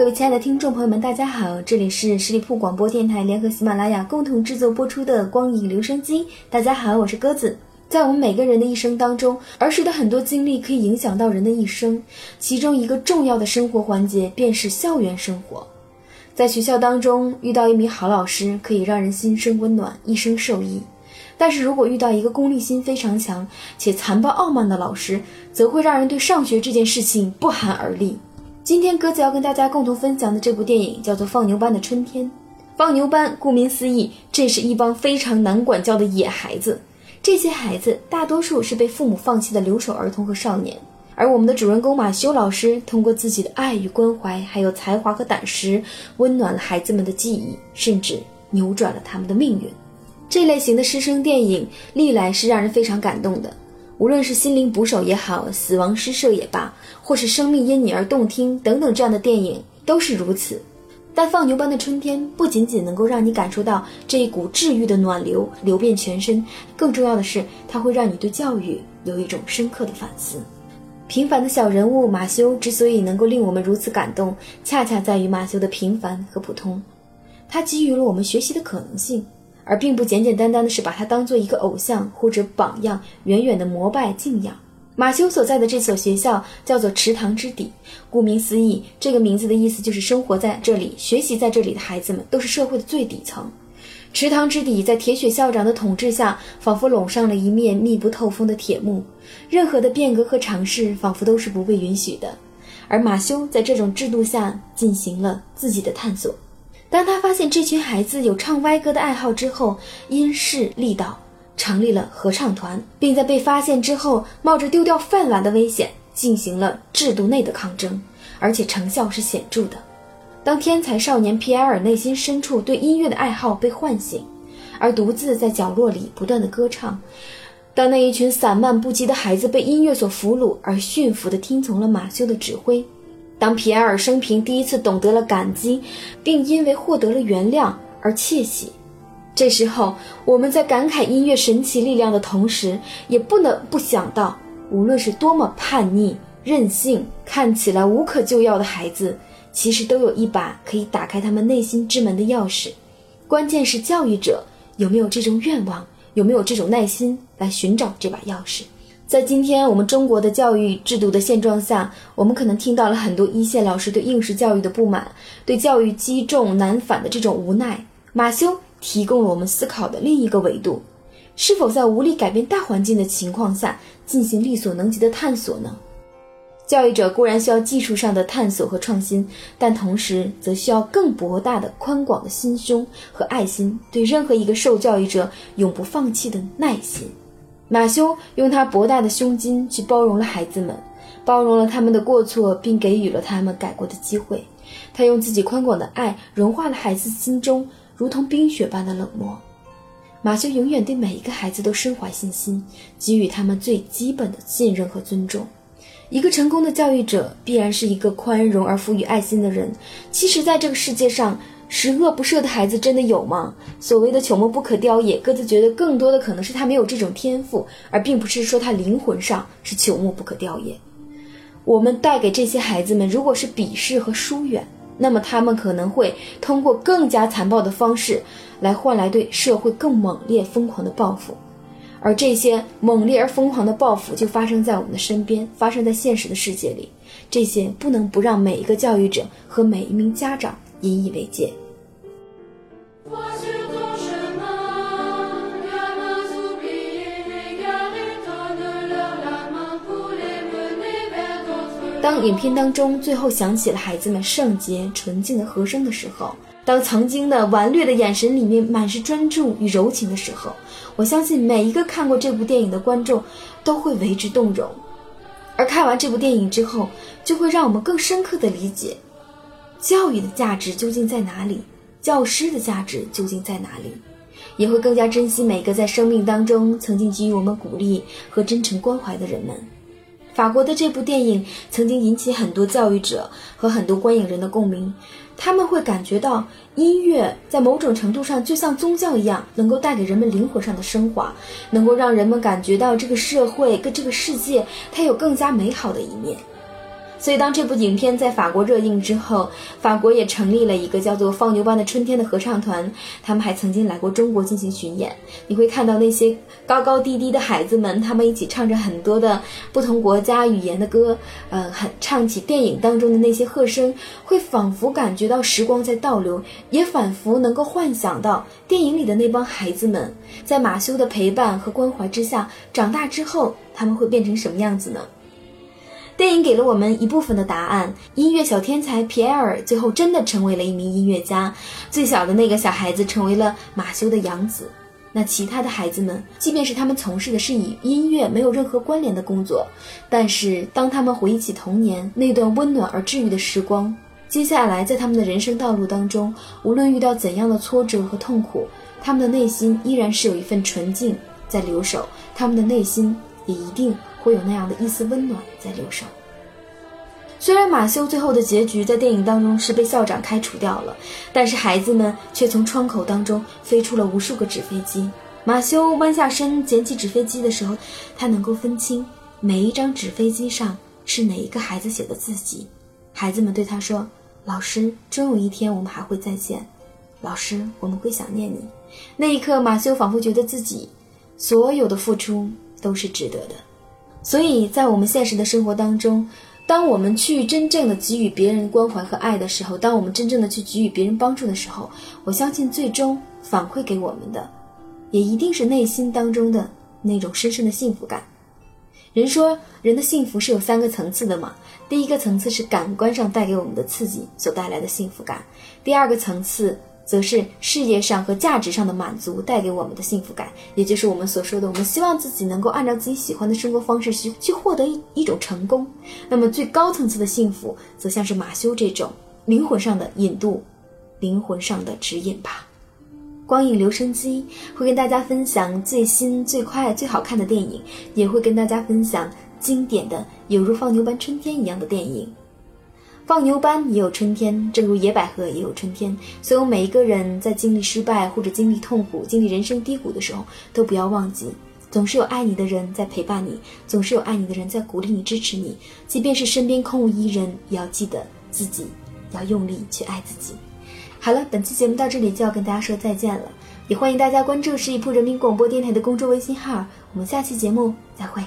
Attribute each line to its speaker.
Speaker 1: 各位亲爱的听众朋友们，大家好，这里是十里铺广播电台联合喜马拉雅共同制作播出的《光影留声机》。大家好，我是鸽子。在我们每个人的一生当中，儿时的很多经历可以影响到人的一生，其中一个重要的生活环节便是校园生活。在学校当中遇到一名好老师，可以让人心生温暖，一生受益。但是如果遇到一个功利心非常强且残暴傲慢的老师，则会让人对上学这件事情不寒而栗。今天鸽子要跟大家共同分享的这部电影叫做《放牛班的春天》。放牛班顾名思义，这是一帮非常难管教的野孩子。这些孩子大多数是被父母放弃的留守儿童和少年，而我们的主人公马修老师通过自己的爱与关怀，还有才华和胆识，温暖了孩子们的记忆，甚至扭转了他们的命运。这类型的师生电影历来是让人非常感动的，无论是心灵捕手也好，死亡诗社也罢，或是生命因你而动听等等这样的电影都是如此。但放牛班的春天不仅仅能够让你感受到这一股治愈的暖流流遍全身，更重要的是，它会让你对教育有一种深刻的反思。平凡的小人物马修之所以能够令我们如此感动，恰恰在于马修的平凡和普通，他给予了我们学习的可能性。而并不简简单单的是把他当做一个偶像或者榜样，远远的膜拜敬仰。马修所在的这所学校叫做池塘之底，顾名思义，这个名字的意思就是生活在这里、学习在这里的孩子们都是社会的最底层。池塘之底，在铁血校长的统治下，仿佛笼上了一面密不透风的铁幕，任何的变革和尝试仿佛都是不被允许的。而马修在这种制度下进行了自己的探索。当他发现这群孩子有唱歪歌的爱好之后，因势利导，成立了合唱团，并在被发现之后，冒着丢掉饭碗的危险，进行了制度内的抗争，而且成效是显著的。当天才少年皮埃尔内心深处对音乐的爱好被唤醒，而独自在角落里不断的歌唱，当那一群散漫不羁的孩子被音乐所俘虏而驯服的听从了马修的指挥。当皮埃尔生平第一次懂得了感激，并因为获得了原谅而窃喜，这时候我们在感慨音乐神奇力量的同时，也不能不想到，无论是多么叛逆、任性、看起来无可救药的孩子，其实都有一把可以打开他们内心之门的钥匙。关键是教育者有没有这种愿望，有没有这种耐心来寻找这把钥匙。在今天我们中国的教育制度的现状下，我们可能听到了很多一线老师对应试教育的不满，对教育积重难返的这种无奈。马修提供了我们思考的另一个维度：是否在无力改变大环境的情况下进行力所能及的探索呢？教育者固然需要技术上的探索和创新，但同时则需要更博大的、宽广的心胸和爱心，对任何一个受教育者永不放弃的耐心。马修用他博大的胸襟去包容了孩子们，包容了他们的过错，并给予了他们改过的机会。他用自己宽广的爱融化了孩子心中如同冰雪般的冷漠。马修永远对每一个孩子都深怀信心，给予他们最基本的信任和尊重。一个成功的教育者必然是一个宽容而富于爱心的人。其实，在这个世界上，十恶不赦的孩子真的有吗？所谓的朽木不可雕也，各自觉得更多的可能是他没有这种天赋，而并不是说他灵魂上是朽木不可雕也。我们带给这些孩子们，如果是鄙视和疏远，那么他们可能会通过更加残暴的方式来换来对社会更猛烈、疯狂的报复。而这些猛烈而疯狂的报复就发生在我们的身边，发生在现实的世界里。这些不能不让每一个教育者和每一名家长。引以为戒。当影片当中最后响起了孩子们圣洁纯净的和声的时候，当曾经的顽劣的眼神里面满是专注与柔情的时候，我相信每一个看过这部电影的观众都会为之动容。而看完这部电影之后，就会让我们更深刻的理解。教育的价值究竟在哪里？教师的价值究竟在哪里？也会更加珍惜每个在生命当中曾经给予我们鼓励和真诚关怀的人们。法国的这部电影曾经引起很多教育者和很多观影人的共鸣，他们会感觉到音乐在某种程度上就像宗教一样，能够带给人们灵魂上的升华，能够让人们感觉到这个社会跟这个世界它有更加美好的一面。所以，当这部影片在法国热映之后，法国也成立了一个叫做“放牛班的春天”的合唱团。他们还曾经来过中国进行巡演。你会看到那些高高低低的孩子们，他们一起唱着很多的不同国家语言的歌，呃，很唱起电影当中的那些和声，会仿佛感觉到时光在倒流，也仿佛能够幻想到电影里的那帮孩子们，在马修的陪伴和关怀之下长大之后，他们会变成什么样子呢？电影给了我们一部分的答案。音乐小天才皮埃尔最后真的成为了一名音乐家，最小的那个小孩子成为了马修的养子。那其他的孩子们，即便是他们从事的是与音乐没有任何关联的工作，但是当他们回忆起童年那段温暖而治愈的时光，接下来在他们的人生道路当中，无论遇到怎样的挫折和痛苦，他们的内心依然是有一份纯净在留守，他们的内心也一定。会有那样的一丝温暖在留守。虽然马修最后的结局在电影当中是被校长开除掉了，但是孩子们却从窗口当中飞出了无数个纸飞机。马修弯下身捡起纸飞机的时候，他能够分清每一张纸飞机上是哪一个孩子写的字迹。孩子们对他说：“老师，终有一天我们还会再见。老师，我们会想念你。”那一刻，马修仿佛觉得自己所有的付出都是值得的。所以在我们现实的生活当中，当我们去真正的给予别人关怀和爱的时候，当我们真正的去给予别人帮助的时候，我相信最终反馈给我们的，也一定是内心当中的那种深深的幸福感。人说人的幸福是有三个层次的嘛，第一个层次是感官上带给我们的刺激所带来的幸福感，第二个层次。则是事业上和价值上的满足带给我们的幸福感，也就是我们所说的，我们希望自己能够按照自己喜欢的生活方式去去获得一一种成功。那么最高层次的幸福，则像是马修这种灵魂上的引渡，灵魂上的指引吧。光影留声机会跟大家分享最新、最快、最好看的电影，也会跟大家分享经典的有如放牛班春天一样的电影。放牛班也有春天，正如野百合也有春天。所有每一个人在经历失败或者经历痛苦、经历人生低谷的时候，都不要忘记，总是有爱你的人在陪伴你，总是有爱你的人在鼓励你、支持你。即便是身边空无一人，也要记得自己要用力去爱自己。好了，本期节目到这里就要跟大家说再见了，也欢迎大家关注十里铺人民广播电台的公众微信号。我们下期节目再会。